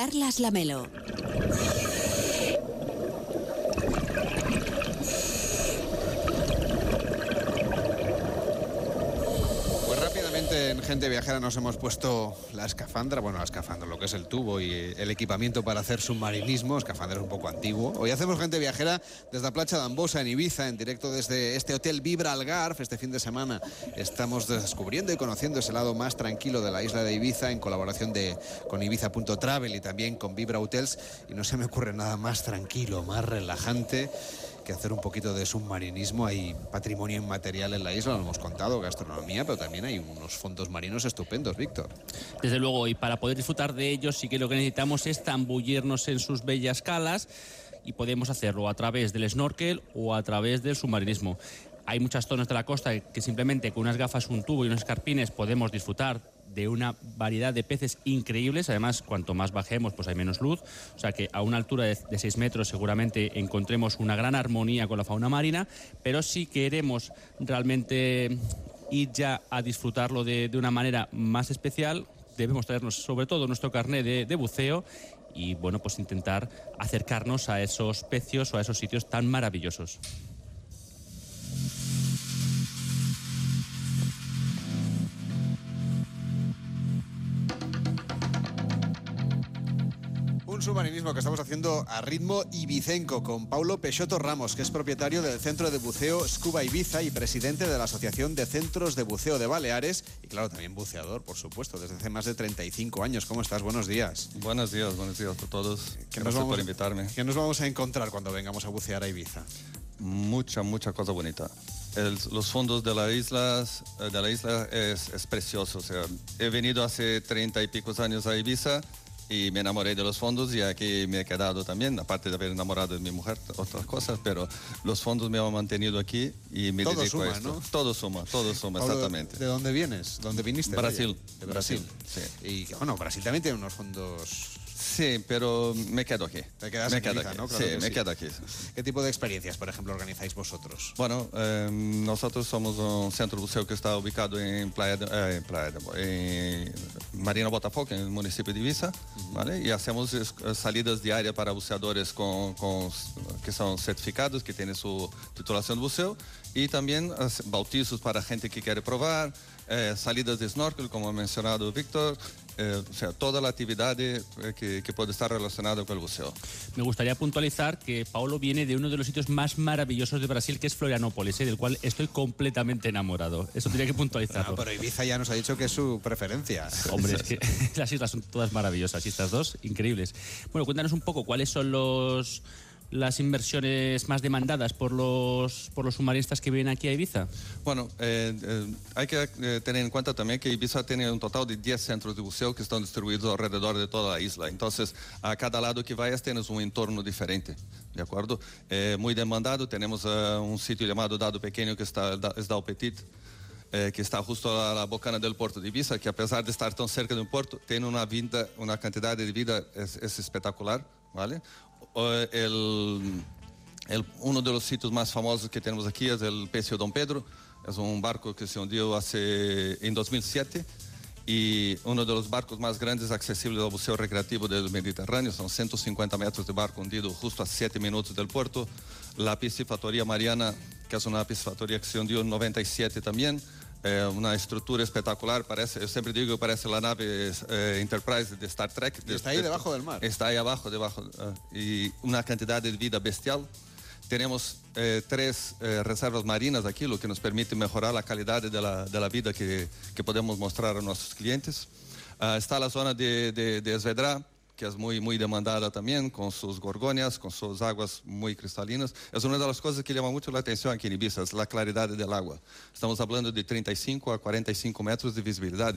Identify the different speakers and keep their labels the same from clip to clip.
Speaker 1: Carlas Lamelo.
Speaker 2: Pues rápidamente en Gente Viajera nos hemos puesto la escafandra, bueno, la escafandra, lo que es el tubo y el equipamiento para hacer submarinismo. Escafandra es un poco antiguo. Hoy hacemos Gente Viajera desde la playa de Ambosa, en Ibiza, en directo desde este hotel Vibra Algarve. Este fin de semana estamos descubriendo y conociendo ese lado más tranquilo de la isla de Ibiza en colaboración de, con Ibiza.travel y también con Vibra Hotels. Y no se me ocurre nada más tranquilo, más relajante que hacer un poquito de submarinismo. Hay patrimonio inmaterial en la isla, lo hemos contado, gastronomía, pero también hay unos fondos marinos estupendos, Víctor.
Speaker 3: Desde luego, y para poder disfrutar de ellos sí que lo que necesitamos es zambullirnos en sus bellas calas y podemos hacerlo a través del snorkel o a través del submarinismo. Hay muchas zonas de la costa que simplemente con unas gafas, un tubo y unos escarpines podemos disfrutar de una variedad de peces increíbles. Además, cuanto más bajemos, pues hay menos luz. O sea que a una altura de, de 6 metros seguramente encontremos una gran armonía con la fauna marina. Pero si queremos realmente ir ya a disfrutarlo de, de una manera más especial, debemos traernos sobre todo nuestro carnet de, de buceo y bueno, pues intentar acercarnos a esos pecios o a esos sitios tan maravillosos.
Speaker 2: Submarinismo que estamos haciendo a ritmo ibicenco con Paulo Peixoto Ramos, que es propietario del Centro de Buceo Scuba Ibiza y presidente de la Asociación de Centros de Buceo de Baleares y claro, también buceador, por supuesto, desde hace más de 35 años. ¿Cómo estás? Buenos días.
Speaker 4: Buenos días, buenos días a todos.
Speaker 2: ¿Qué
Speaker 4: Gracias
Speaker 2: vamos,
Speaker 4: por invitarme.
Speaker 2: ¿Qué nos vamos a encontrar cuando vengamos a bucear a Ibiza?
Speaker 4: Mucha, mucha cosa bonita. El- los fondos de la isla, eh, de la isla es, es precioso. O sea, he venido hace 30 y pico años a Ibiza y me enamoré de los fondos y aquí me he quedado también, aparte de haber enamorado de mi mujer, otras cosas, pero los fondos me han mantenido aquí y me
Speaker 2: Todo
Speaker 4: dedico
Speaker 2: suma,
Speaker 4: a esto.
Speaker 2: ¿no?
Speaker 4: Todo suma, todo suma,
Speaker 2: Pablo,
Speaker 4: exactamente.
Speaker 2: ¿De dónde vienes? ¿Dónde viniste?
Speaker 4: Brasil.
Speaker 2: vaya? De Brasil.
Speaker 4: Brasil,
Speaker 2: Y que, bueno, Brasil también tiene unos fondos.
Speaker 4: Sí, pero me quedo aquí.
Speaker 2: Te quedas
Speaker 4: me
Speaker 2: en
Speaker 4: quedo
Speaker 2: Ibiza,
Speaker 4: aquí.
Speaker 2: ¿no? Claro
Speaker 4: sí,
Speaker 2: que
Speaker 4: me
Speaker 2: sí.
Speaker 4: quedo aquí.
Speaker 2: ¿Qué tipo de experiencias, por ejemplo, organizáis vosotros?
Speaker 4: Bueno, eh, nosotros somos un centro buceo que está ubicado en Playa, de- eh, en Playa de- en Marina Botafogo, en el municipio de Ibiza, ¿vale? Y hacemos eh, salidas diarias para buceadores con, con- que son certificados, que tienen su titulación de buceo, y también bautizos para gente que quiere probar, eh, salidas de snorkel, como ha mencionado Víctor, eh, o sea, toda la actividad eh, que, que puede estar relacionada con el buceo.
Speaker 3: Me gustaría puntualizar que Paulo viene de uno de los sitios más maravillosos de Brasil, que es Florianópolis, ¿eh? del cual estoy completamente enamorado. Eso tenía que puntualizarlo.
Speaker 2: Ah, pero Ibiza ya nos ha dicho que es su preferencia.
Speaker 3: Hombre, es que las islas son todas maravillosas y estas dos increíbles. Bueno, cuéntanos un poco cuáles son los las inversiones más demandadas por los por los submarinistas que vienen aquí a Ibiza.
Speaker 4: Bueno, eh, eh, hay que eh, tener en cuenta también que Ibiza tiene un total de 10 centros de buceo que están distribuidos alrededor de toda la isla. Entonces, a cada lado que vayas tienes un entorno diferente, ¿de acuerdo? Muy demandado, tenemos un sitio llamado Dado Pequeño que está, es Petit, que está justo a la bocana del puerto de Ibiza, que a pesar de estar tan cerca de un puerto, tiene una vida, una cantidad de vida es espectacular, ¿vale? El, uno de los sitios más famosos que tenemos aquí es el Pecio Don Pedro. Es un barco que se hundió hace, en 2007 y uno de los barcos más grandes accesibles al buceo recreativo del Mediterráneo. Son 150 metros de barco hundido justo a 7 minutos del puerto. La piscifactoría Mariana, que es una piscifactoría que se hundió en 97 también. Eh, una estructura espectacular, parece, yo siempre digo que parece la nave eh, Enterprise de Star Trek.
Speaker 2: Y está ahí debajo del mar.
Speaker 4: Está ahí abajo, debajo. eh, y una cantidad de vida bestial. Tenemos eh, tres eh, reservas marinas aquí, lo que nos permite mejorar la calidad de la, de la vida que, que podemos mostrar a nuestros clientes. Ah, está la zona de, de, de Esvedra, que es muy, muy demandada también, con sus gorgonias, con sus aguas muy cristalinas. Es una de las cosas que llama mucho la atención aquí en Ibiza, es la claridad del agua. Estamos hablando de 35 a 45 metros de visibilidad.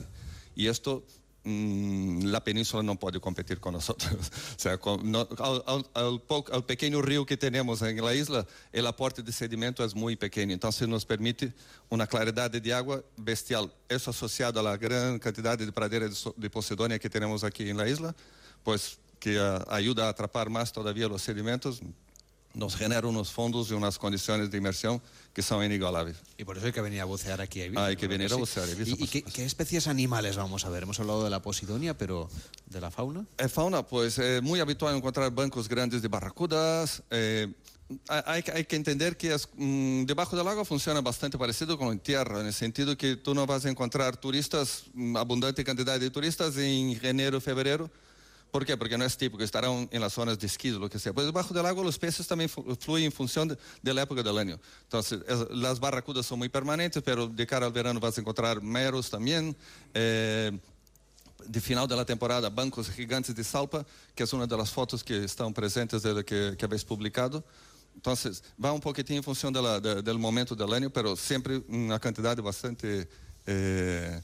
Speaker 4: Y esto mm, la península no puede competir con nosotros. O sea, con- no- al, al- al po- al pequeño río que tenemos en la isla, el aporte de sedimento es muy pequeño, entonces nos permite una claridad de agua bestial. Eso asociado a la gran cantidad de pradera de, so- de Posidonia que tenemos aquí en la isla, pues que ah, ayuda a atrapar más todavía los sedimentos, nos genera unos fondos y unas condiciones de inversión que son inigualables.
Speaker 2: Y por eso hay que venir a bucear aquí a Ibiza.
Speaker 4: Ah, hay que venir a bucear a Ibiza,
Speaker 2: ¿Y, qué, especies animales vamos a ver? Hemos hablado de la posidonia, pero ¿de la fauna?
Speaker 4: En fauna, pues es muy habitual encontrar bancos grandes de barracudas. eh, hay, hay que entender que es, mm, debajo del agua funciona bastante parecido con en tierra, en el sentido que tú no vas a encontrar turistas, mm, abundante cantidad de turistas en enero, febrero. ¿Por qué? Porque no es típico, estarán en las zonas de esquí, lo que sea. Pues debajo del agua los peces también flu- fluyen en función de, de la época año. Entonces, es- las barracudas son muy permanentes, pero de cara al verano vas a encontrar meros también. eh, de final de la temporada, bancos gigantes de salpa, que es una de las fotos que están presentes de lo que, que habéis publicado. Entonces, va un poquitín en función de la- de- del momento del año, pero siempre una cantidad bastante eh,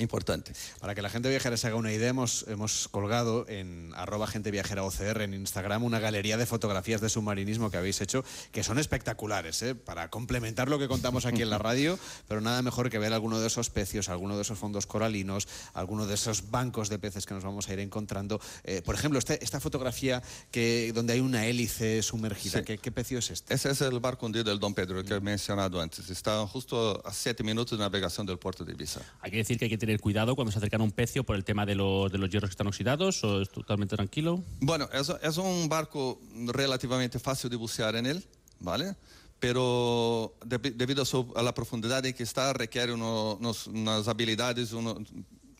Speaker 4: importante.
Speaker 2: Para que la gente viajera se haga una idea, hemos, hemos colgado en arroba gente viajera OCR en Instagram una galería de fotografías de submarinismo que habéis hecho, que son espectaculares, ¿eh? para complementar lo que contamos aquí en la radio, pero nada mejor que ver alguno de esos pecios, alguno de esos fondos coralinos, alguno de esos bancos de peces que nos vamos a ir encontrando. Eh, por ejemplo, este- esta fotografía que, donde hay una hélice sumergida,
Speaker 4: Sí.
Speaker 2: ¿qué, qué pecio es este?
Speaker 4: Ese es el barco hundido del Don Pedro que he mencionado antes. Está justo a siete minutos de navegación del puerto de Ibiza.
Speaker 3: Hay que decir que hay que tener cuidado cuando se acercan a un pecio por el tema de los, de los hierros que están oxidados o es totalmente tranquilo.
Speaker 4: Bueno, es, es un barco relativamente fácil de bucear en él, ¿vale? Pero de- debido a, su- a la profundidad en que está, requiere uno- unos- unas habilidades, uno-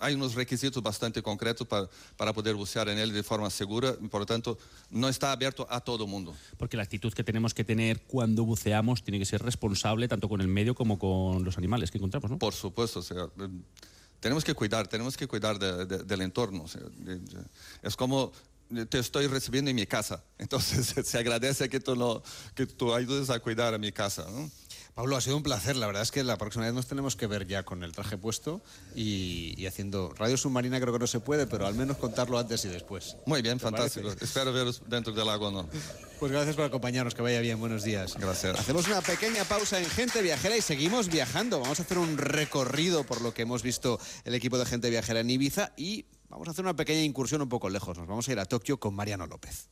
Speaker 4: hay unos requisitos bastante concretos para, para poder bucear en él de forma segura, y por lo tanto no está abierto a todo el mundo.
Speaker 3: Porque la actitud que tenemos que tener cuando buceamos tiene que ser responsable tanto con el medio como con los animales que encontramos, ¿no?
Speaker 4: Por supuesto, o sea, tenemos que cuidar, tenemos que cuidar de- de- del entorno. es como te estoy recibiendo en mi casa, entonces se agradece que tú, que tú ayudes a cuidar a mi casa. ¿no?
Speaker 2: Pablo, ha sido un placer. La verdad es que la próxima vez nos tenemos que ver ya con el traje puesto y, y haciendo radio submarina creo que no se puede, pero al menos contarlo antes y después.
Speaker 4: Muy bien,
Speaker 2: ¿Te
Speaker 4: fantástico.
Speaker 2: parece?
Speaker 4: Espero veros dentro del agua, ¿no?
Speaker 2: Pues gracias por acompañarnos, que vaya bien, buenos días.
Speaker 4: Gracias.
Speaker 2: Hacemos una pequeña pausa en Gente Viajera y seguimos viajando. Vamos a hacer un recorrido por lo que hemos visto el equipo de Gente Viajera en Ibiza y vamos a hacer una pequeña incursión un poco lejos. Nos vamos a ir a Tokio con Mariano López.